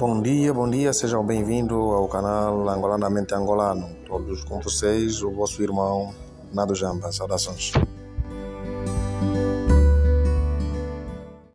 Bom dia, bom dia, sejam bem-vindos ao canal Angolanamente Angolano. Todos com vocês, o vosso irmão Nado Jamba. Saudações.